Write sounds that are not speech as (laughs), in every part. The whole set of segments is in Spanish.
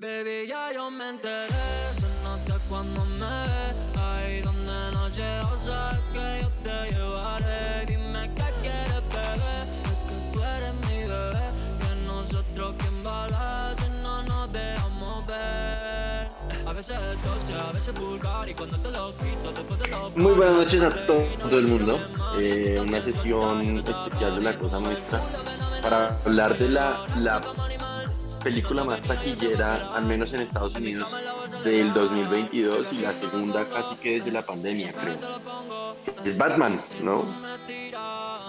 Baby, ya yo me enteré, se nota cuando me ves Ahí donde no llego, sabes que yo te llevaré. Dime qué quieres, bebé, es que tú eres mi bebé. Que nosotros quien vale si no nos dejamos ver. A veces es dulce, a veces vulgar. Y cuando te lo quito, después de lo Muy buenas noches a todo el mundo. Eh, una sesión especial de la Cosa Nuestra para hablar de la, la película más taquillera, al menos en Estados Unidos, del 2022 y la segunda casi que desde la pandemia, creo. Es Batman, ¿no?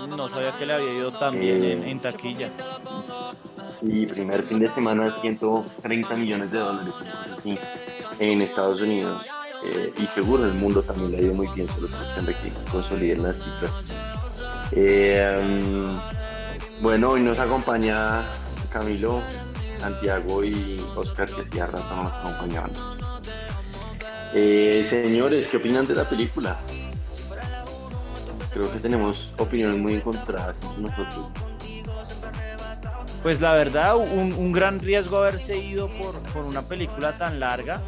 No sabía que le había ido tan bien en, en taquilla. Y primer fin de semana, 130 millones de dólares, así, en Estados Unidos. Eh, y seguro en el mundo también le ha ido muy bien, solo de que consoliden las cifras. Eh, um, bueno, hoy nos acompaña Camilo, Santiago y Oscar, que sí a rato nos acompañaban. Eh, señores, ¿qué opinan de la película? Creo que tenemos opiniones muy encontradas entre nosotros. Pues la verdad, un, un gran riesgo haberse ido por, por una película tan larga.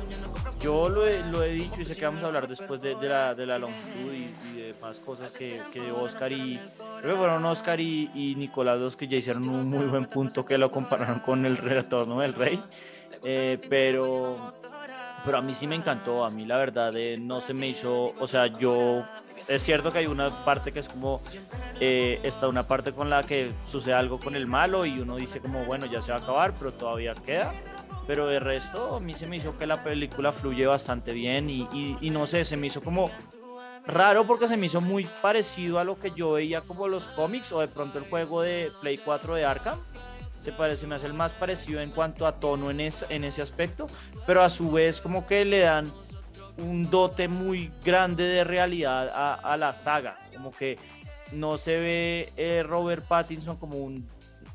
Yo lo he, lo he dicho y sé que vamos a hablar después de, la, longitud y, de más cosas que, Oscar y creo que fueron Oscar y, Nicolás los que ya hicieron un muy buen punto que lo compararon con el retorno del rey. Eh, pero, pero a mí sí me encantó, a mí la verdad eh, no se me hizo, o sea, yo, es cierto que hay una parte que es como, eh, está una parte con la que sucede algo con el malo y uno dice como, bueno, ya se va a acabar, pero todavía queda. Pero de resto, a mí se me hizo que la película fluye bastante bien y, no sé, se me hizo como raro porque se me hizo muy parecido a lo que yo veía como los cómics o de pronto el juego de Play 4 de Arkham. Se parece, me hace el más parecido en cuanto a tono en, es, en ese aspecto, pero a su vez como que le dan un dote muy grande de realidad a, a la saga, como que no se ve eh, Robert Pattinson como un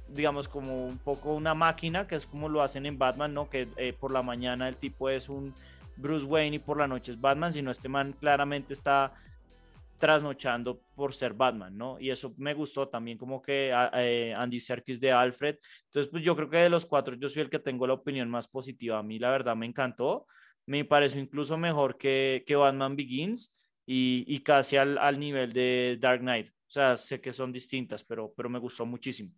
digamos como un poco una máquina que es como lo hacen en Batman, ¿no? Que eh, por la mañana el tipo es un Bruce Wayne y por la noche es Batman, sino este man claramente está trasnochando por ser Batman, ¿no? Y eso me gustó también como que eh, Andy Serkis de Alfred. Entonces, pues yo creo que de los cuatro yo soy el que tengo la opinión más positiva. A mí la verdad me encantó. Me pareció incluso mejor que, que Batman Begins y, y casi al, al, nivel de Dark Knight. O sea, sé que son distintas, pero, pero me gustó muchísimo.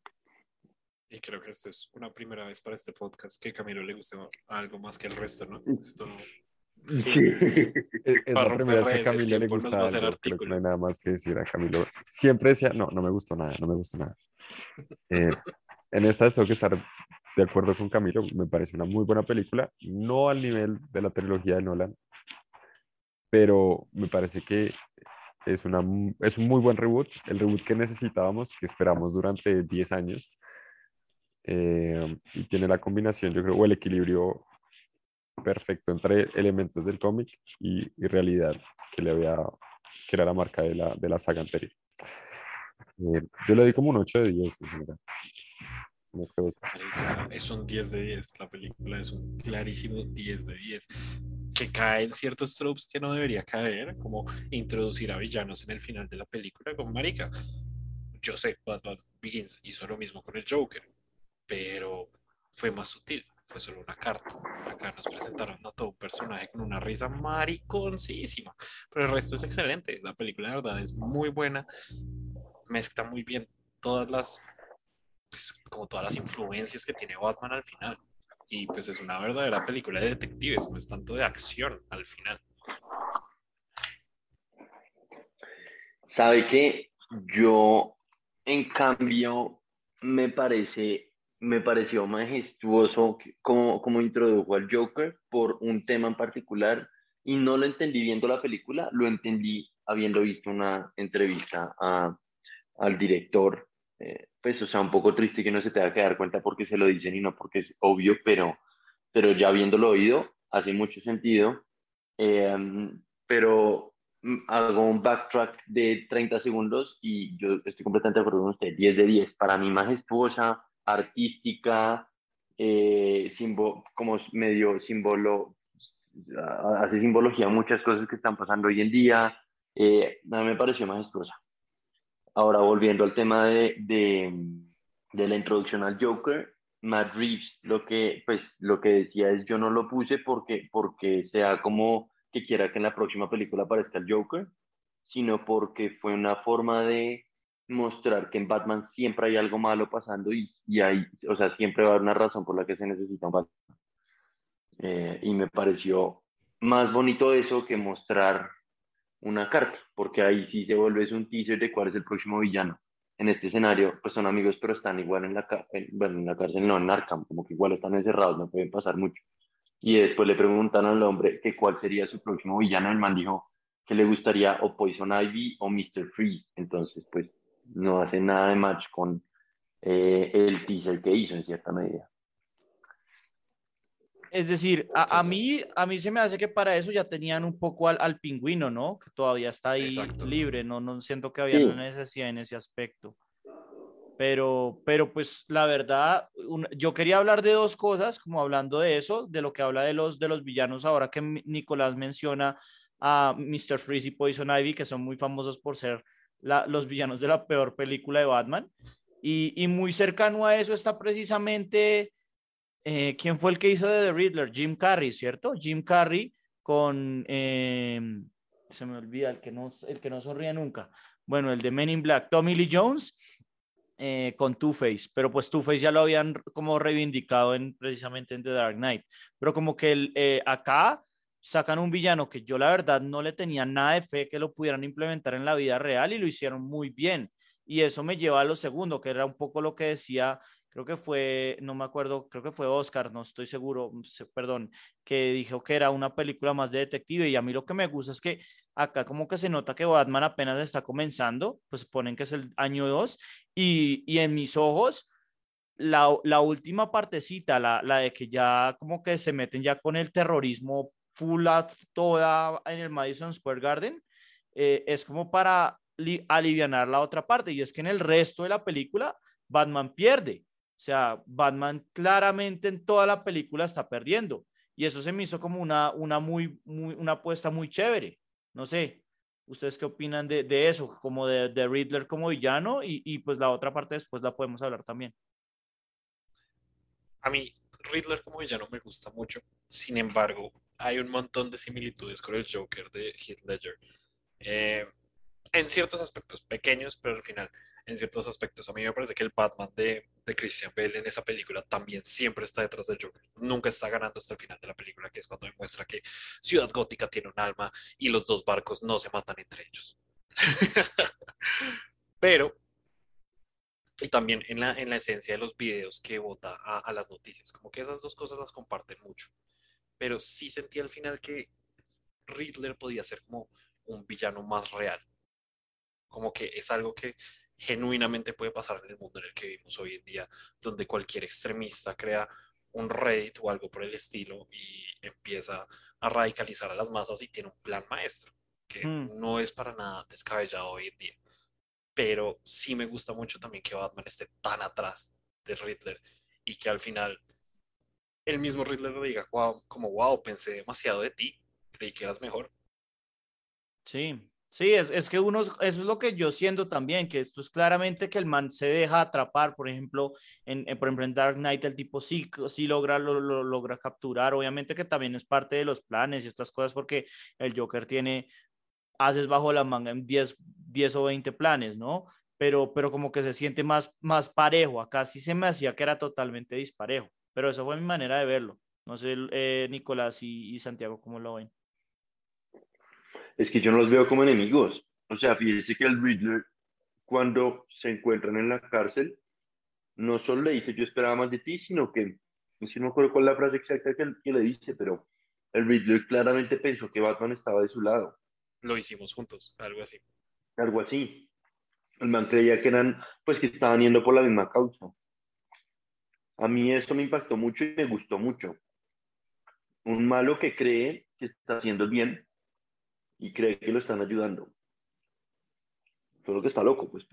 Y creo que esto es una primera vez para este podcast que Camilo le guste algo más que el resto, ¿no? Esto Sí. Es, (laughs) es la primera vez que a Camilo le gusta algo, creo que no hay nada más que decir a Camilo. Siempre decía, no, no me gustó nada, no me gustó nada. (laughs) Eh, en esta tengo que estar de acuerdo con Camilo, me parece una muy buena película, no al nivel de la trilogía de Nolan, pero me parece que es, una, es un muy buen reboot, el reboot que necesitábamos, que esperamos durante 10 años, eh, y tiene la combinación, yo creo, o el equilibrio perfecto entre elementos del cómic y, y, realidad que le había, que era la marca de la, de la saga anterior. Eh, yo le di como un 8 de 10 en general. No es un 10 de 10, la película es un clarísimo 10 de 10. Que cae en ciertos tropes que no debería caer, como introducir a villanos en el final de la película con Marica. Yo sé, Batman Begins hizo lo mismo con el Joker, pero fue más sutil fue solo una carta. Acá nos presentaron a todo un personaje con una risa mariconcísima, pero el resto es excelente. La película, de verdad, es muy buena. Mezcla muy bien todas las, pues, como todas las influencias que tiene Batman al final. Y pues es una verdadera película de detectives, no es tanto de acción al final. ¿Sabe que Yo, en cambio, me parece me pareció majestuoso como, como introdujo al Joker por un tema en particular y no lo entendí viendo la película, lo entendí habiendo visto una entrevista a, al director. Eh, pues, o sea, un poco triste que no se te va que dar cuenta porque se lo dicen y no porque es obvio, pero, pero ya habiéndolo oído, hace mucho sentido. Eh, pero hago un backtrack de 30 segundos y yo estoy completamente de acuerdo con usted, 10 de 10. Para mí, majestuosa, artística, eh, como medio símbolo, hace simbología muchas cosas que están pasando hoy en día. Eh, me pareció majestuosa. Ahora, volviendo al tema de, de, de, la introducción al Joker, Matt Reeves lo que, pues, lo que decía es yo no lo puse porque, porque sea como que quiera que en la próxima película aparezca el Joker, sino porque fue una forma de mostrar que en Batman siempre hay algo malo pasando y, y hay, o sea, siempre va a haber una razón por la que se necesita un Batman. Eh, y me pareció más bonito eso que mostrar una carta, porque ahí sí se vuelve un teaser de cuál es el próximo villano. En este escenario, pues son amigos, pero están igual en la, bueno, en la cárcel, no, en Arkham, como que igual están encerrados, no pueden pasar mucho. Y después le preguntan al hombre que cuál sería su próximo villano, el man dijo que le gustaría o Poison Ivy o Mr. Freeze. Entonces, pues no hace nada de match con eh, el teaser que hizo en cierta medida. Es decir, a, mí, a mí se me hace que para eso ya tenían un poco al, pingüino, ¿no? Que todavía está ahí libre, no, no siento que había una necesidad en ese aspecto. Pero, pero pues la verdad, yo quería hablar de dos cosas, como hablando de eso, de lo que habla de los, de los villanos ahora que Nicolás menciona a Mr. Freeze y Poison Ivy, que son muy famosos por ser los villanos de la peor película de Batman. Y, muy cercano a eso está precisamente eh, ¿quién fue el que hizo de The Riddler? Jim Carrey, ¿cierto? Jim Carrey con, em, se me olvida, el que, no, el que no sonríe nunca. Bueno, el de Men in Black, Tommy Lee Jones eh, con Two-Face, pero pues Two-Face ya lo habían como reivindicado en, precisamente en The Dark Knight. Pero como que el, eh, acá sacan un villano que yo la verdad no le tenía nada de fe que lo pudieran implementar en la vida real y lo hicieron muy bien. Y eso me lleva a lo segundo, que era un poco lo que decía creo que fue, no me acuerdo, creo que fue Oscar, no estoy seguro, perdón, que dijo que era una película más de detective y a mí lo que me gusta es que acá como que se nota que Batman apenas está comenzando, pues ponen que es el año 2 y, y, en mis ojos la, la última partecita, la, la, de que ya como que se meten ya con el terrorismo full a toda en el Madison Square Garden, eh, es como para aliviar la otra parte y es que en el resto de la película Batman pierde o sea, Batman claramente en toda la película está perdiendo. Y eso se me hizo como una, una, muy, una apuesta muy chévere. No sé, ¿ustedes qué opinan de, de eso? Como de, de, Riddler como villano y, y, pues la otra parte después la podemos hablar también. A mí, Riddler como villano me gusta mucho. Sin embargo, hay un montón de similitudes con el Joker de Heath Ledger. Eh, en ciertos aspectos pequeños, pero al final en ciertos aspectos. A mí me parece que el Batman de, de Christian Bale en esa película también siempre está detrás del Joker. Nunca está ganando hasta el final de la película, que es cuando demuestra que Ciudad Gótica tiene un alma y los dos barcos no se matan entre ellos. (laughs) Pero, y también en la, en la esencia de los videos que vota a, a las noticias, como que esas dos cosas las comparten mucho. Pero sí sentí al final que Riddler podía ser como un villano más real. Como que es algo que genuinamente puede pasar en el mundo en el que vivimos hoy en día, donde cualquier extremista crea un Reddit o algo por el estilo y empieza a radicalizar a las masas y tiene un plan maestro, que hmm. no es para nada descabellado hoy en día. Pero sí me gusta mucho también que Batman esté tan atrás de Riddler y que al final el mismo Riddler le diga, wow, como wow, pensé demasiado de ti, creí que eras mejor. Sí, Sí, es, es, que uno, eso es lo que yo siento también, que esto es claramente que el man se deja atrapar, por ejemplo, en, por ejemplo, en Dark Knight el tipo sí, sí logra, lo, logra capturar, obviamente que también es parte de los planes y estas cosas porque el Joker tiene, haces bajo la manga en 10, 10 o 20 planes, ¿no? Pero, pero como que se siente más, más parejo, acá sí se me hacía que era totalmente disparejo, pero eso fue mi manera de verlo. No sé, eh, Nicolás y, y Santiago, ¿cómo lo ven? es que yo no los veo como enemigos. O sea, fíjese que el Riddler, cuando se encuentran en la cárcel, no solo le dice yo esperaba más de ti, sino que, si no me acuerdo cuál es la frase exacta que, que, le dice, pero el Riddler claramente pensó que Batman estaba de su lado. Lo hicimos juntos, algo así. Algo así. El man creía que eran, pues que estaban yendo por la misma causa. A mí eso me impactó mucho y me gustó mucho. Un malo que cree que está haciendo bien y cree que lo están ayudando. Solo que está loco, pues.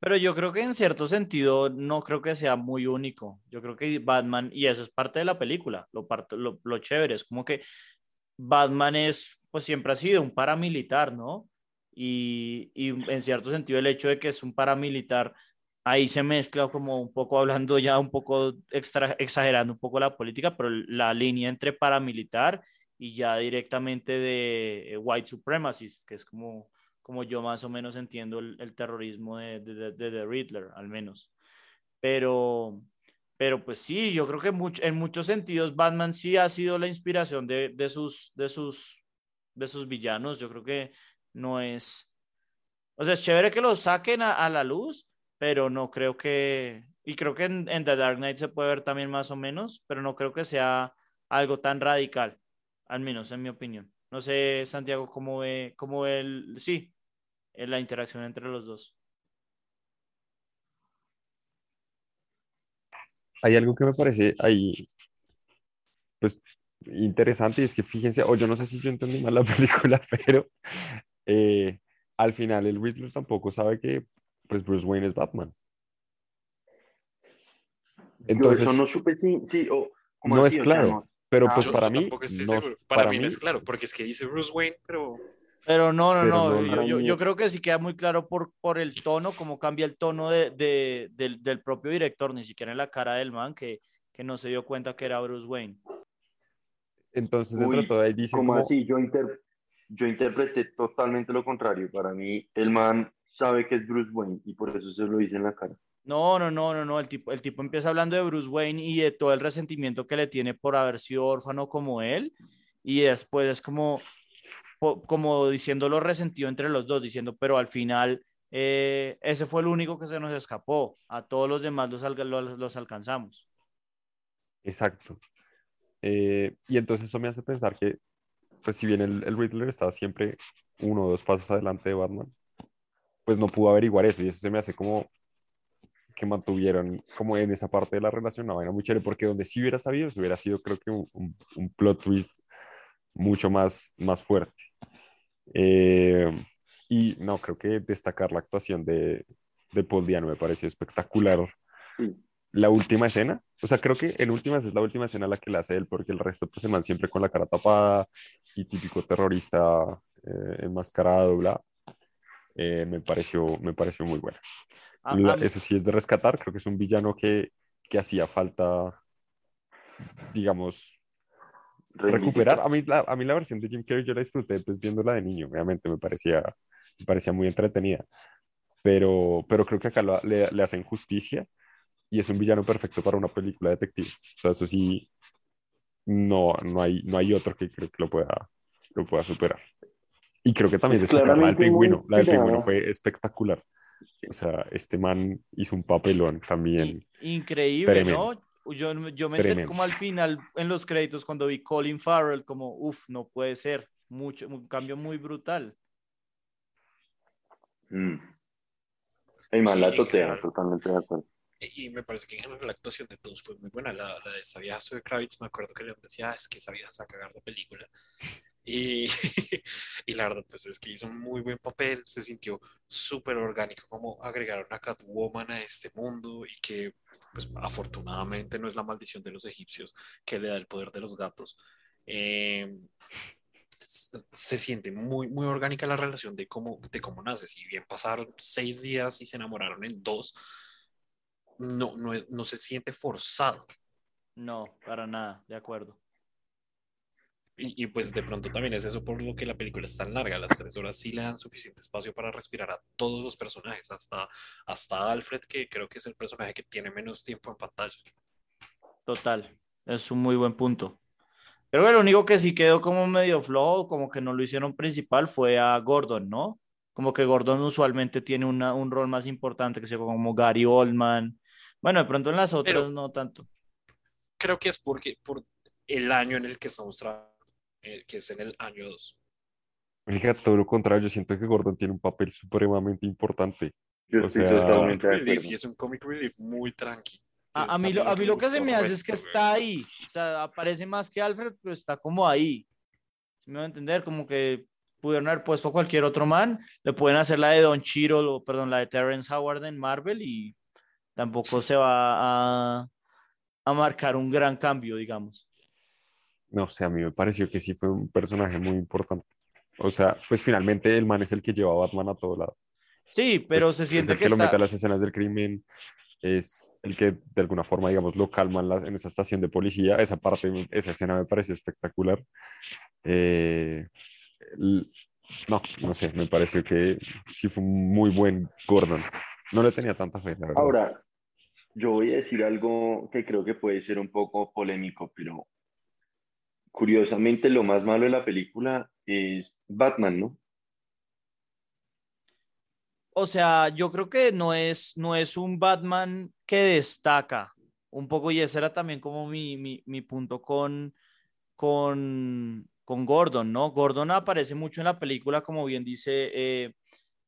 Pero... yo creo que en cierto sentido no creo que sea muy único. Yo creo que Batman, y eso es parte de la película, lo, lo, lo chévere, es como que Batman es, pues siempre ha sido un paramilitar, ¿no? Y, y, en cierto sentido el hecho de que es un paramilitar ahí se mezcla como un poco hablando ya un poco extra, exagerando un poco la política, pero la línea entre paramilitar y ya directamente de eh, white supremacist, que es como, como yo más o menos entiendo el, terrorismo de, de, de, de, Riddler, al menos. Pero, pero pues sí, yo creo que mucho, en muchos sentidos Batman sí ha sido la inspiración de, de, sus, de, sus, de sus villanos. Yo creo que no es... O sea, es chévere que lo saquen a la luz, pero no creo que... Y creo que en, The Dark Knight se puede ver también más o menos, pero no creo que sea algo tan radical, al menos en mi opinión. No sé, Santiago, cómo ve, cómo ve el... Sí, la interacción entre los dos. hay algo que me parece ahí, pues, interesante y es que fíjense, o yo no sé si yo entendí mal la (laughs) película, pero eh, al final el Riddler tampoco sabe que, pues, Bruce Wayne es Batman. Entonces, yo eso no supe si, sí, o, no es claro, pero pues para mí, no, para, mí no es claro, porque es que dice Bruce Wayne, pero pero no, no, no, yo, yo, creo que sí queda muy claro por, por el tono, cómo cambia el tono de, de, del, del, propio director, ni siquiera en la cara del man, que, que no se dio cuenta que era Bruce Wayne. Entonces, dentro de todo ahí dice... ¿Cómo así? Yo, inter... yo interpreté totalmente lo contrario. Para mí, el man sabe que es Bruce Wayne y por eso se lo dice en la cara. No, no, no, no, no. El tipo, el tipo empieza hablando de Bruce Wayne y de todo el resentimiento que le tiene por haber sido órfano como él. Y después es como, como diciéndolo resentido entre los dos, diciendo, pero al final eh, ese fue el único que se nos escapó, a todos los demás los, los, alcanzamos. Exacto. Eh, y entonces eso me hace pensar que, pues si bien el, el Riddler estaba siempre uno o dos pasos adelante de Batman, pues no pudo averiguar eso y eso se me hace como que mantuvieron como en esa parte de la relación una vaina muy chévere porque donde sí hubiera sabido, se hubiera sido creo que un, un plot twist mucho más, más fuerte. Eh, y no, creo que destacar la actuación de, de Paul Diano me pareció espectacular. La última escena, o sea, creo que en últimas es la última escena la que la hace él, porque el resto pues se man siempre con la cara tapada y típico terrorista eh, enmascarado, bla. Eh, me, pareció, me pareció muy buena. eso sí es de rescatar, creo que es un villano que, que hacía falta, digamos, recuperar. A mí, la, a mí la versión de Jim Carrey yo la disfruté pues viéndola de niño, obviamente me parecía, me parecía muy entretenida, pero, pero creo que acá le, le, hacen justicia y es un villano perfecto para una película de detectives. O sea, eso sí, no, no, hay, no hay otro que creo que lo pueda, lo pueda superar. Y creo que también destacar la del pingüino. La del pingüino fue espectacular. O sea, este man hizo un papelón también. Increíble, ¿no? Yo, yo me como al final en los créditos cuando vi Colin Farrell, como, uff, no puede ser. Mucho, un cambio muy brutal. Mm. El man la totea, totalmente de acuerdo. Y me parece que en general la actuación de todos fue muy buena. La, la de esta vieja de Kravitz, me acuerdo que le decía, ah, es que esa vieja se va a cagar de película. Y, (laughs) y la verdad, pues es que hizo un muy buen papel, se sintió súper orgánico como agregaron a Catwoman a este mundo y que pues afortunadamente no es la maldición de los egipcios que le da el poder de los gatos. Eh, se siente muy, muy orgánica la relación de cómo, de cómo nace. Si bien pasaron seis días y se enamoraron en dos, no, no, no se siente forzado. No, para nada, de acuerdo. Y, pues de pronto también es eso por lo que la película es tan larga. Las tres horas sí le dan suficiente espacio para respirar a todos los personajes, hasta, hasta Alfred, que creo que es el personaje que tiene menos tiempo en pantalla. Total, es un muy buen punto. Pero lo único que sí quedó como medio flojo, como que no lo hicieron principal, fue a Gordon, ¿no? Como que Gordon usualmente tiene un rol más importante, que sea como Gary Oldman. Bueno, de pronto en las otras no tanto. Creo que es porque por el año en el que estamos trabajando eh, que es en el año 2. Fíjate, todo lo contrario, yo siento que Gordon tiene un papel supremamente importante. o sea, y es un comic relief muy tranqui. A, mí, lo, a mí lo que se me hace es que está ahí, o sea, aparece más que Alfred, pero está como ahí. Si me va a entender, como que pudieron haber puesto a cualquier otro man, le pueden hacer la de Don Chiro, o perdón, la de Terrence Howard en Marvel y tampoco se va a, a marcar un gran cambio, digamos no sé, a mí me pareció que sí fue un personaje muy importante. O sea, pues finalmente el man es el que lleva a Batman a todo lado. Sí, pero pues, se siente que, lo mete a las escenas del crimen, es el que de alguna forma, digamos, lo calma en, esa estación de policía. Esa parte, esa escena me pareció espectacular. Eh, no, no sé, me pareció que sí fue un muy buen Gordon. No le tenía tanta fe, la verdad. Ahora, yo voy a decir algo que creo que puede ser un poco polémico, pero curiosamente lo más malo de la película es Batman, ¿no? O sea, yo creo que no es, no es un Batman que destaca un poco, y ese era también como mi, mi, mi punto con, con, con, Gordon, ¿no? Gordon aparece mucho en la película, como bien dice eh,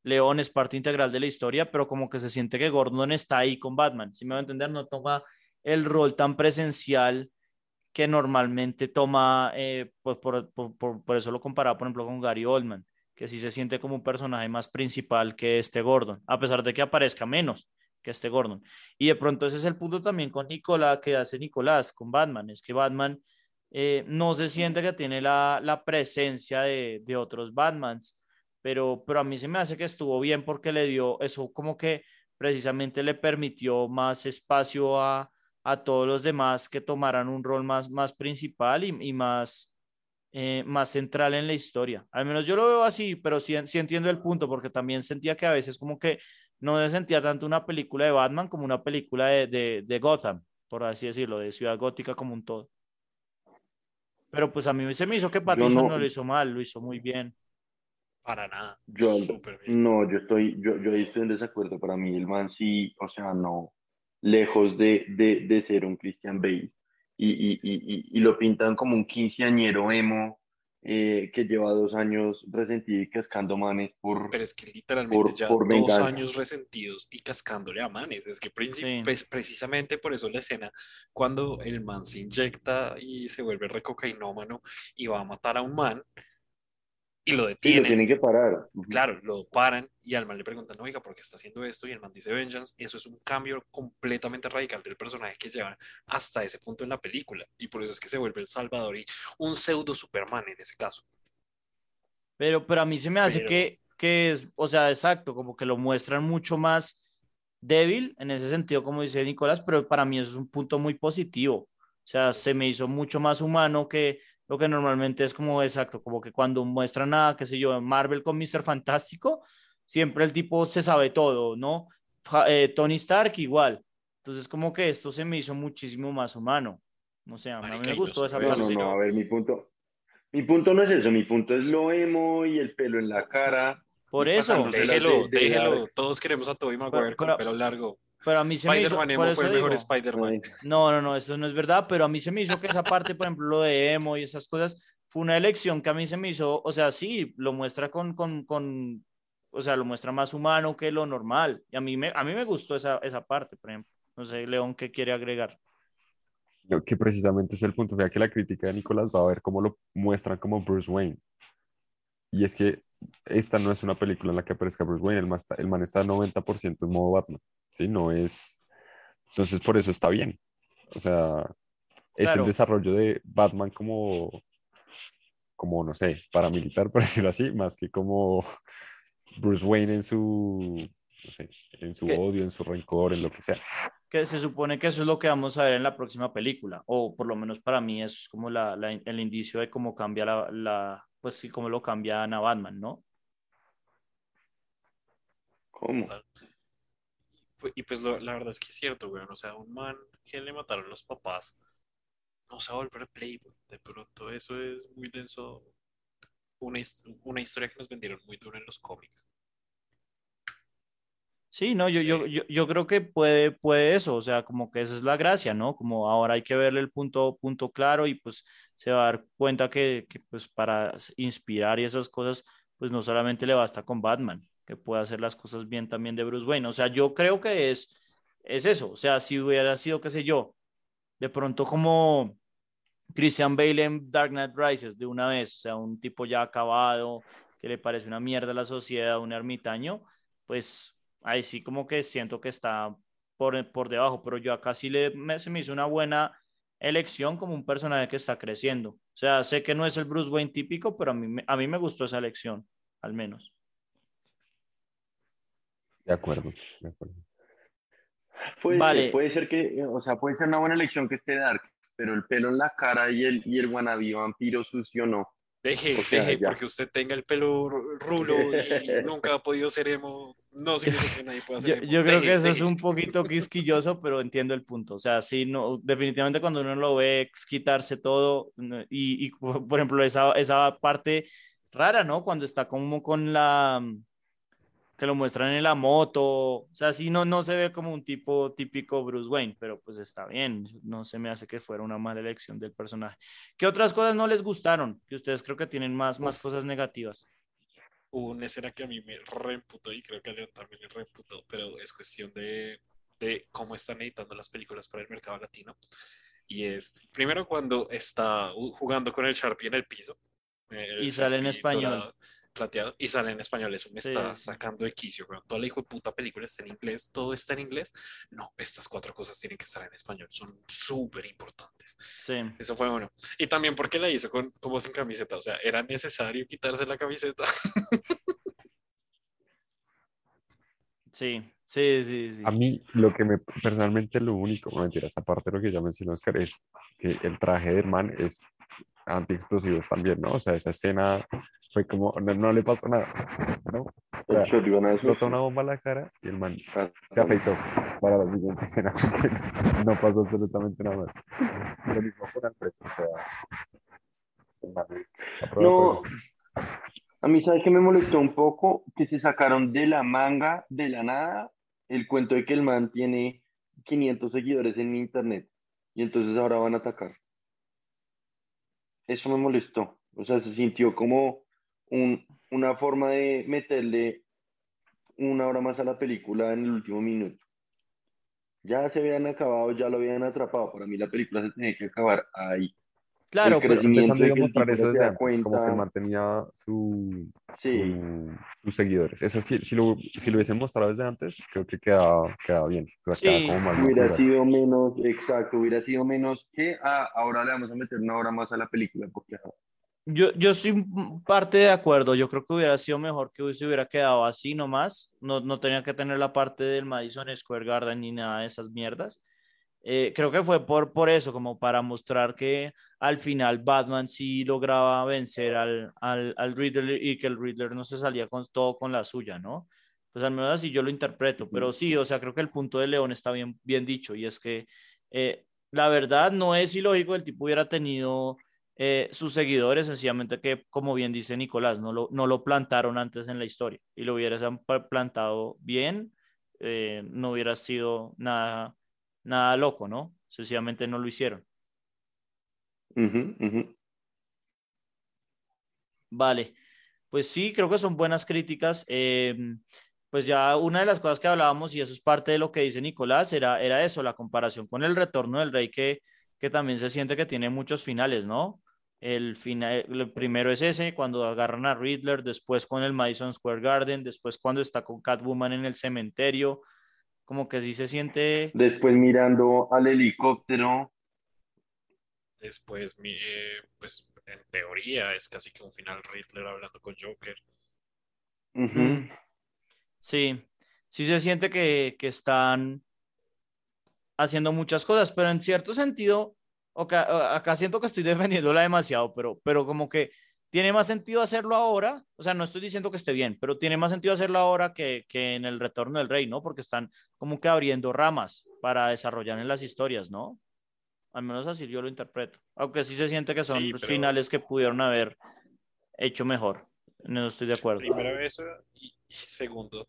León, es parte integral de la historia, pero como que se siente que Gordon está ahí con Batman, si me va a entender, no toma el rol tan presencial que normalmente toma, eh, pues por, por, eso lo comparaba, por ejemplo, con Gary Oldman que sí se siente como un personaje más principal que este Gordon, a pesar de que aparezca menos que este Gordon. Y de pronto ese es el punto también con Nicolás, que hace Nicolás, con Batman, es que Batman eh, no se siente que tiene la, la presencia de, de, otros Batmans, pero, pero a mí se me hace que estuvo bien porque le dio eso como que precisamente le permitió más espacio a, a todos los demás que tomaran un rol más, más principal y, y más eh, más central en la historia. Al menos yo lo veo así, pero sí, sí entiendo el punto, porque también sentía que a veces como que no se sentía tanto una película de Batman como una película de, de, de Gotham, por así decirlo, de Ciudad Gótica como un todo. Pero pues a mí se me hizo que Pattinson no, lo hizo mal, lo hizo muy bien. Para nada. Yo, no, yo estoy, yo, yo estoy en desacuerdo. Para mí, el man sí, o sea, no, lejos de, de, de ser un Christian Bale y, y, y, y lo pintan como un quinceañero emo eh, que lleva dos años resentido y cascando manes por. Pero es que literalmente ya dos años resentidos y cascándole a manes. Es que pues, precisamente por eso la escena, cuando el man se inyecta y se vuelve recocainómano y va a matar a un man, y lo detienen. lo tienen que parar. Claro, lo paran y al man le preguntan, oiga, ¿por qué está haciendo esto? Y el man dice Vengeance. Eso es un cambio completamente radical del personaje que lleva hasta ese punto en la película. Y por eso es que se vuelve el Salvador y un pseudo Superman en ese caso. Pero, pero a mí se me hace que, que es, o sea, exacto, como que lo muestran mucho más débil en ese sentido, como dice Nicolás, pero para mí eso es un punto muy positivo. O sea, se me hizo mucho más humano que lo que normalmente es como exacto, como que cuando muestran a, qué sé yo, Marvel con Mr. Fantástico, siempre el tipo se sabe todo, ¿no? Eh, Tony Stark igual. Entonces como que esto se me hizo muchísimo más humano. No sé, a mí me gustó esa parte. No, no, a ver, mi punto, mi punto no es eso, mi punto es lo emo y el pelo en la cara. Por eso. Déjelo, déjelo. Todos queremos a Tobey Maguire con pelo largo. Pero a mí se me hizo. Emo fue el mejor Spider-Man. No, no, no, eso no es verdad, pero a mí se me hizo que esa parte, por ejemplo, lo de emo y esas cosas, fue una elección que a mí se me hizo, o sea, sí, lo muestra con, con, con o sea, lo muestra más humano que lo normal. Y a mí me, a mí me gustó esa, esa parte, por ejemplo. No sé, León, ¿qué quiere agregar? que precisamente es el punto, vea que la crítica de Nicolás va a ver cómo lo muestran como Bruce Wayne. Y es que esta no es una película en la que aparezca Bruce Wayne, el man está, el man está 90% en modo Batman. ¿Sí? No es... Entonces por eso está bien. O sea, es el desarrollo de Batman como, como, no sé, paramilitar, (laughs) por decirlo así, más que como Bruce Wayne en su, no sé, en su odio, en su rencor, en lo que sea. Que se supone que eso es lo que vamos a ver en la próxima película, o por lo menos para mí eso es como la, la, el indicio de cómo cambia la, la, pues sí, cómo lo cambian a Batman, ¿no? ¿Cómo? Y pues la verdad es que es cierto, güey. O sea, un man que le mataron los papás no se va a volver Playboy. De pronto eso es muy denso. Una, una historia que nos vendieron muy duro en los cómics. Sí, no, yo, Yo, yo, yo, creo que puede, puede eso, o sea, como que esa es la gracia, ¿no? Como ahora hay que verle el punto, punto claro y pues se va a dar cuenta que, que pues para inspirar y esas cosas, pues no solamente le basta con Batman, que puede hacer las cosas bien también de Bruce Wayne. O sea, yo creo que es, es eso. O sea, si hubiera sido, qué sé yo, de pronto como Christian Bale en Dark Knight Rises de una vez, o sea, un tipo ya acabado, que le parece una mierda a la sociedad, un ermitaño, pues ahí sí como que siento que está por, por debajo, pero yo acá sí le, se me hizo una buena elección como un personaje que está creciendo. O sea, sé que no es el Bruce Wayne típico, pero a mí, a mí me gustó esa elección, al menos. De acuerdo, de acuerdo. Puede, vale. puede ser que, o sea, puede ser una buena elección que esté Dark, pero el pelo en la cara y el, y el wannabe vampiro sucio no. Deje, deje, porque usted tenga el pelo rulo y (laughs) nunca ha podido ser emo, no significa que nadie pueda ser emo. Yo, creo que eso es un poquito quisquilloso, pero entiendo el punto. O sea, sí, no, definitivamente cuando uno lo ve quitarse todo y, y por ejemplo, esa, esa parte rara, ¿no? Cuando está como con la que lo muestran en la moto, o sea, sí no, no se ve como un tipo típico Bruce Wayne, pero pues está bien, no se me hace que fuera una mala elección del personaje. ¿Qué otras cosas no les gustaron? Que ustedes creo que tienen más, más cosas negativas. Hubo una escena que a mí me reemputó y creo que a León también le reemputó, pero es cuestión de, de cómo están editando las películas para el mercado latino. Y es, primero cuando está jugando con el Sharpie en el piso. y sale en español plateado y sale en español. Eso me está sacando de quicio, pero toda la hijo de puta película está en inglés, todo está en inglés. No, estas cuatro cosas tienen que estar en español, son súper importantes. Sí. Eso fue bueno. Y también porque la hizo con, como sin camiseta, o sea, era necesario quitarse la camiseta. (laughs) Sí, sí, sí, sí. A mí lo que me personalmente lo único, no mentiras, aparte de lo que ya mencionó Oscar, es que el traje del man es antiexplosivos también, ¿no? O sea, esa escena fue como, no, le pasó nada, ¿no? O sea, explotó una bomba a la cara y el man ah, se afeitó para la siguiente escena. no pasó absolutamente nada más. Lo mismo con Alfred, o sea, no, a mí, ¿sabes que me molestó un poco? Que se sacaron de la manga, de la nada, el cuento de que el man tiene 500 seguidores en internet y entonces ahora van a atacar eso me molestó. O sea, se sintió como un, una forma de meterle una hora más a la película en el último minuto. Ya se habían acabado, ya lo habían atrapado. Para mí la película se tenía que acabar ahí. Claro, pero empezando a mostrar eso desde antes, como que mantenía su, sus seguidores. Eso si, si, lo, si lo hubiesen mostrado desde antes, creo que quedaba, quedaba bien. hubiera sido menos, exacto, hubiera sido menos que ah, ahora le vamos a meter una hora más a la película. Porque... Yo, yo estoy parte de acuerdo. Yo creo que hubiera sido mejor que se hubiera quedado así nomás. No, no tenía que tener la parte del Madison Square Garden ni nada de esas mierdas. Eh, creo que fue por, por eso, como para mostrar que al final Batman sí lograba vencer al, al, al Riddler y que el Riddler no se salía con todo con la suya, ¿no? Pues al menos así yo lo interpreto, pero sí, o sea, creo que el punto de León está bien, bien dicho y es que eh, la verdad no es ilógico el tipo hubiera tenido eh, sus seguidores, sencillamente que, como bien dice Nicolás, no lo, no lo plantaron antes en la historia y lo hubieran plantado bien, no hubiera sido nada nada loco, ¿no? Sencillamente no lo hicieron. Vale, pues sí, creo que son buenas críticas. Em, pues ya una de las cosas que hablábamos, y eso es parte de lo que dice Nicolás, era, era eso, la comparación con el retorno del rey, que, que también se siente que tiene muchos finales, ¿no? El, final, el primero es ese, cuando agarran a Riddler, después con el Madison Square Garden, después cuando está con Catwoman en el cementerio, como que sí se siente... Después mirando al helicóptero. Después, eh, pues en teoría es casi que un final Riddler hablando con Joker. Sí, sí se siente que, que, están haciendo muchas cosas, pero en cierto sentido, acá, acá siento que estoy (laughs) defendiéndola demasiado, pero, pero como que tiene más sentido hacerlo ahora, o sea, no estoy diciendo que esté bien, pero tiene más sentido hacerlo ahora que, que en el retorno del rey, ¿no? Porque están como que abriendo ramas para desarrollar en las historias, ¿no? Al menos así yo lo interpreto. Aunque sí se siente que son finales que pudieron haber hecho mejor. No estoy de acuerdo. Primero eso y, y segundo,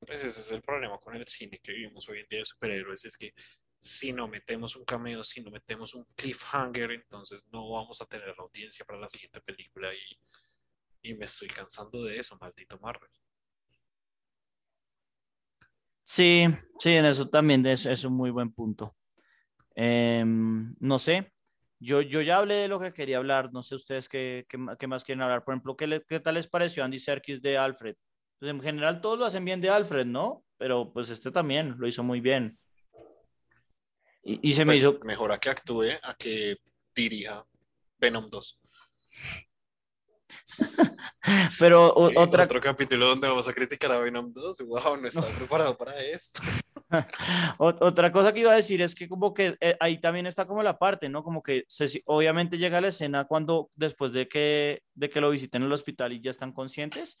pues ese es el problema con el cine que vivimos hoy en día de superhéroes, es que si no metemos un cameo, si no metemos un cliffhanger, entonces no vamos a tener la audiencia para la siguiente película y, me estoy cansando de eso, maldito Marvel. Sí, sí, en eso también es, es un muy buen punto. Em, no sé, yo, yo ya hablé de lo que quería hablar, no sé ustedes qué, qué, más quieren hablar. Por ejemplo, ¿qué, ¿qué, tal les pareció Andy Serkis de Alfred? Pues en general todos lo hacen bien de Alfred, ¿no? Pero pues este también lo hizo muy bien. Y, se me pues, hizo. Mejor a que actúe a que dirija Venom 2. (laughs) Pero otra... Otro capítulo donde vamos a criticar a Venom 2. Wow, no estaba (laughs) preparado para esto. (laughs) otra cosa que iba a decir es que como que eh, ahí también está como la parte, ¿no? Como que se, obviamente llega la escena cuando después de que, de que lo visiten en el hospital y ya están conscientes,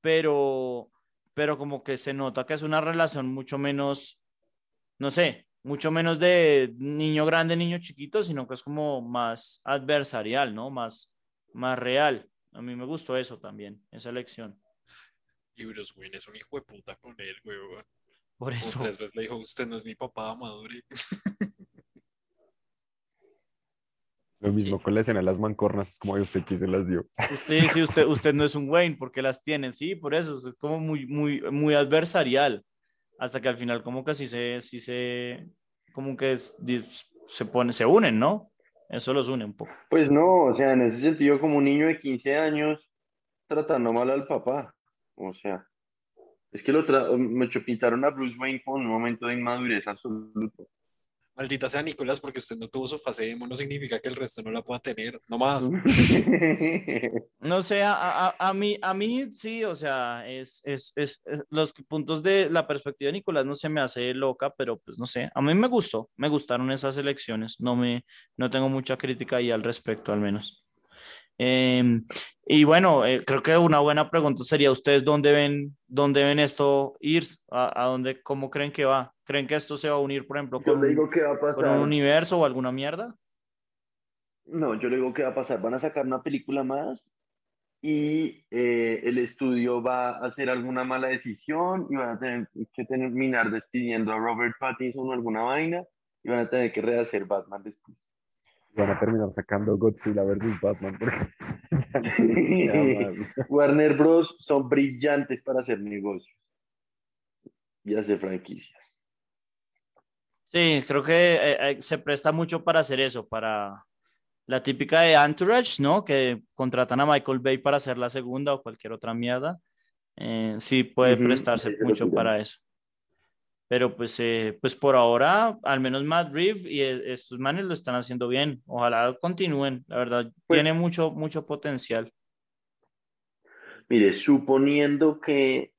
pero, pero como que se nota que es una relación mucho menos, no sé, mucho menos de niño grande, niño chiquito, sino que es como más adversarial, ¿no? Más, más real. A mí me gustó eso también, esa elección. Y Bruce Wayne es un hijo de puta con él, güey. Por eso. tres veces le dijo, usted no es mi papá, Maduri. (laughs) Lo mismo con la escena de las mancornas, es como, usted quién se las dio. (laughs) Usted, sí, usted, usted no es un Wayne, porque las tiene, sí, por eso, es como muy, muy, muy adversarial hasta que al final como que se, sí se, como que se pone, se unen, ¿no? Eso los une un poco. Pues no, o sea, en ese sentido como un niño de 15 años tratando mal al papá, o sea, es que lo me pintaron a Bruce Wayne con un momento de inmadurez absoluto. Maldita sea Nicolás, porque usted no tuvo su fase emo, no significa que el resto no la pueda tener, no más. (laughs) no sé, a, a, mí, a mí sí, o sea, es, es, es, los puntos de la perspectiva de Nicolás no se me hace loca, pero pues no sé, a mí me gustó, me gustaron esas elecciones, no, me, no tengo mucha crítica ahí al respecto al menos. Em, y bueno, eh, creo que una buena pregunta sería, ¿ustedes dónde ven, dónde ven esto ir? ¿A, a dónde, cómo creen que va? ¿Creen que esto se va a unir, por ejemplo, con, digo que va a pasar. un universo o alguna mierda? No, yo le digo que va a pasar. Van a sacar una película más y eh, el estudio va a hacer alguna mala decisión y van a tener que terminar despidiendo a Robert Pattinson o alguna vaina y van a tener que rehacer Batman después. Van a terminar sacando Godzilla versus Batman. (laughs) Warner Bros. son brillantes para hacer negocios y hacer franquicias. Sí, creo que eh, eh, se presta mucho para hacer eso, para la típica de Entourage, ¿no? Que contratan a Michael Bay para hacer la segunda o cualquier otra mierda. Eh, sí, puede prestarse mucho para eso. Pero pues, pues por ahora, al menos Matt Reeves y estos manes lo están haciendo bien. Ojalá continúen, la verdad, pues tiene mucho, mucho potencial. Mire, suponiendo que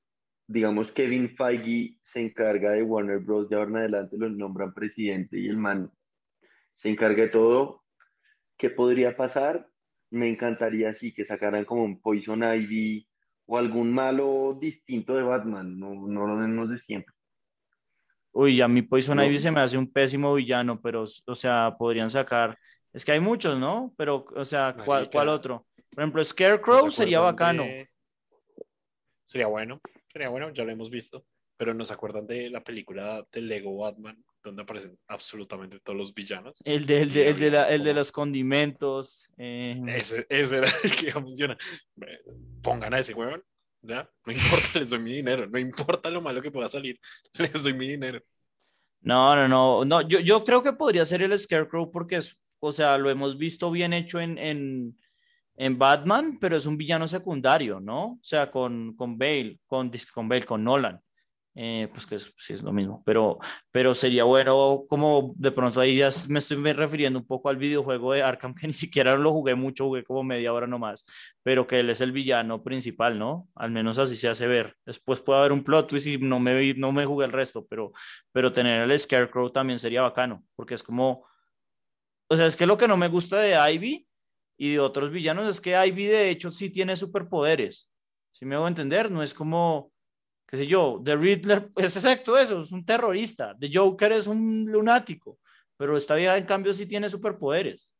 digamos, Kevin Feige se encarga de Warner Bros. De ahora en adelante lo nombran presidente y el man se encarga de todo. ¿Qué podría pasar? Me encantaría sí que sacaran como un Poison Ivy o algún malo distinto de Batman, no, no lo menos de siempre. Uy, a mí Poison Ivy se me hace un pésimo villano, pero, o sea, podrían sacar. Es que hay muchos, ¿no? Pero, o sea, ¿cuál, ¿cuál otro? Por ejemplo, Scarecrow sería bacano. Sería bueno. Sería bueno, ya lo hemos visto, pero ¿nos acuerdan de la película de Lego Batman, donde aparecen absolutamente todos los villanos? El de, el de, el de, la, el de los condimentos. Eh. Ese, ese, era (laughs) el que funciona. Pongan a ese huevón, ¿ya? No (laughs) importa, les doy mi dinero, no importa lo malo que pueda salir, (laughs) les doy mi dinero. No, no, no, no, yo, yo creo que podría ser el Scarecrow porque es, o sea, lo hemos visto bien hecho en, en, en Batman, pero es un villano secundario, ¿no? O sea, con, con Bale, con, con Bale, con Nolan. Eh, pues que sí es lo mismo, pero, pero sería bueno como de pronto ahí ya me estoy refiriendo un poco al videojuego de Arkham que (laughs) ni siquiera lo jugué mucho, jugué como media hora nomás, pero que él es el villano principal, ¿no? Al menos así se hace ver. Después puede haber un plot twist y no me, no me jugué el resto, pero, pero tener el Scarecrow también sería bacano, porque es como, o sea, es que lo que no me gusta de Ivy y de otros villanos es que Ivy de hecho sí tiene superpoderes. Si me hago entender, no es como, qué sé yo, The Riddler (laughs) es exacto eso, es un terrorista. The Joker es un lunático, pero esta vida en cambio sí tiene superpoderes.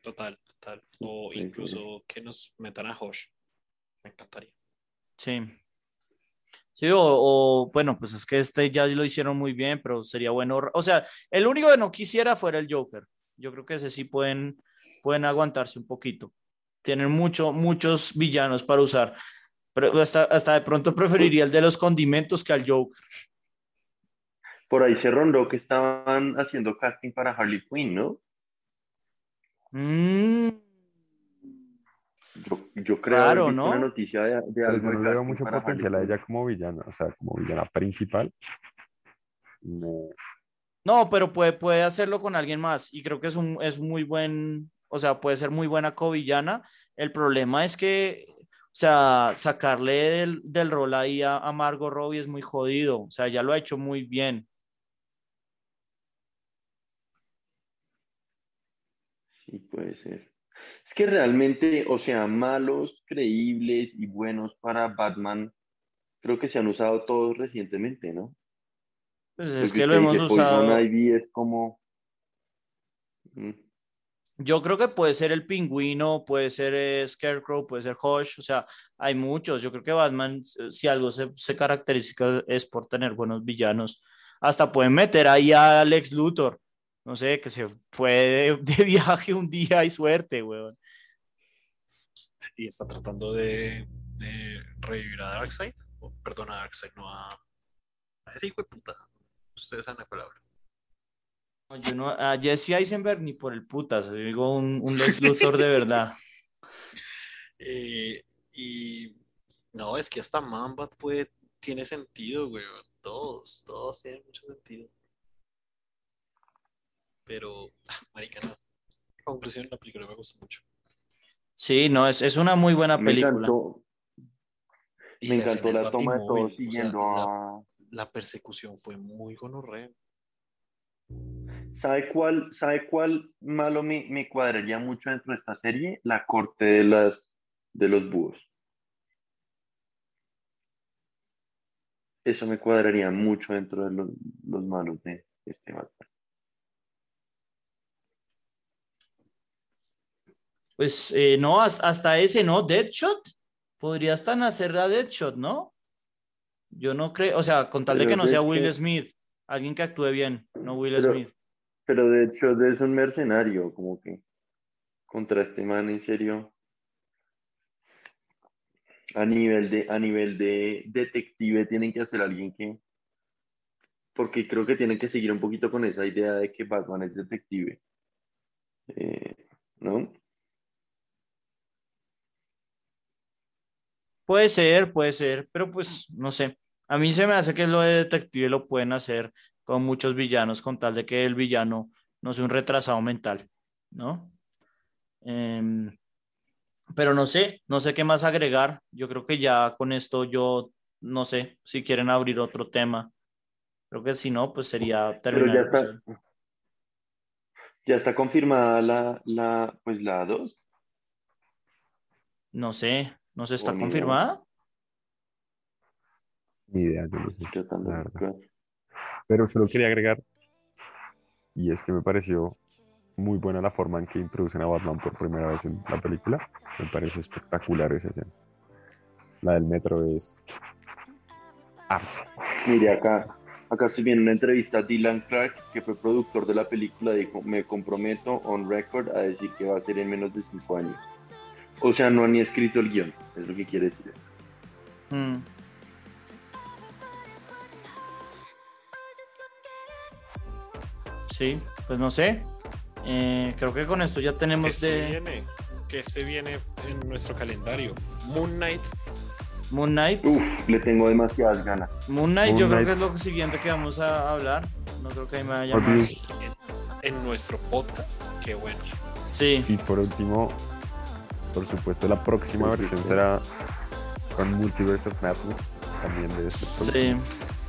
Total, total. O incluso que nos metan a Hosh. Me encantaría. Sí. Sí, o, bueno, pues es que este ya lo hicieron muy bien, pero sería bueno. O sea, el único que no quisiera fuera el Joker. Yo creo que ese sí pueden, pueden aguantarse un poquito. Tienen mucho, muchos villanos para usar. Pero hasta, hasta de pronto preferiría el de los condimentos que al Joker. Por ahí se rondó que estaban haciendo casting para Harley Quinn, ¿no? Mm, yo, creo que ¿no? una noticia de, de algo. no le veo mucho potencial a ella como villana, o sea, como villana principal. No. No, pero puede, puede hacerlo con alguien más y creo que es un es muy buen, o sea, puede ser muy buena covillana. El problema es que, o sea, sacarle del, rol ahí a, a Margot Robbie es muy jodido. O sea, ya lo ha hecho muy bien. Sí, puede ser. Es que realmente, o sea, malos, creíbles y buenos para Batman, creo que se han usado todos recientemente, ¿no? Pues es que lo hemos usado. es como. Mm. Yo creo que puede ser el pingüino, puede ser eh, Scarecrow, puede ser Hush, o sea, hay muchos. Yo creo que Batman, eh, si algo se, se caracteriza es por tener buenos villanos. Hasta pueden meter ahí a Alex Luthor, no sé, que se fue de, (laughs) viaje un día y suerte, weón. Y está tratando de, de revivir a Darkseid, perdón, a Darkseid, no a, a ese hijo de puta. Ustedes saben la palabra. yo no, a Jesse Eisenberg ni por el putas, digo un, un Lex Luthor de verdad. (laughs) Eh, y no, es que hasta Mamba puede, tiene sentido, güey. Todos, todos tienen mucho sentido. Pero, ah, marica, no. Conclusión, la película me gusta mucho. Sí, no, es, es una muy buena película. Me encantó, me encantó la toma de todos siguiendo a la persecución fue muy gonorrea. ¿Sabe cuál, ¿Sabe cuál malo me, me, cuadraría mucho dentro de esta serie? La corte de, las, de los búhos. Eso me cuadraría mucho dentro de los, los malos de este Batman. Pues eh, no, hasta, ese, ¿no? Deadshot. Podría hasta nacer a Deadshot, ¿no? Yo no creo, o sea, con tal de que no sea Will Smith, alguien que actúe bien, no Will Smith. Pero de hecho es un mercenario, como que contra este man, en serio. A nivel de, a nivel de detective tienen que hacer alguien que, porque creo que tienen que seguir un poquito con esa idea de que Batman es detective. Eh, ¿No? Puede ser, puede ser, pero pues no sé. A mí se me hace que lo de detective lo pueden hacer con muchos villanos, con tal de que el villano no sea un retrasado mental, ¿no? Em, pero no sé, no sé qué más agregar. Yo creo que ya con esto yo no sé si quieren abrir otro tema. Creo que si no, pues sería terminar. ya está, ya está confirmada la, la, pues la 2. No sé, no se está confirmada. Ni idea, yo no sé. Pero solo quería agregar, y es que me pareció muy buena la forma en que introducen a Batman por primera vez en la película. Me parece espectacular esa escena. La del metro es Mire, acá, acá estoy viendo una entrevista a Dylan Clark, que fue productor de la película, dijo, me comprometo on record a decir que va a ser en menos de cinco años. O sea, no han ni escrito el guion, es lo que quiere decir esto. Mm. Sí, pues no sé. Eh, creo que con esto ya tenemos ¿Qué de. Se viene? ¿Qué se viene en nuestro calendario? Moon Knight. Moon Knight. Uf, le tengo demasiadas ganas. Moon Knight, yo creo que es lo siguiente que vamos a hablar. No creo que ahí me vaya más. En, en, nuestro podcast, qué bueno. Sí. Y por último, por supuesto, la próxima versión será con Multiverse of Madness. También de este Sí,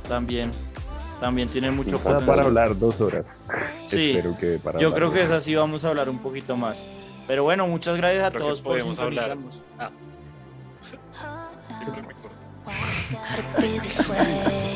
también. También tiene mucho potencial. Para hablar dos horas. Sí, yo creo que es así, vamos a hablar un poquito más. Pero bueno, muchas gracias a todos por sintonizarnos. Ah. (laughs)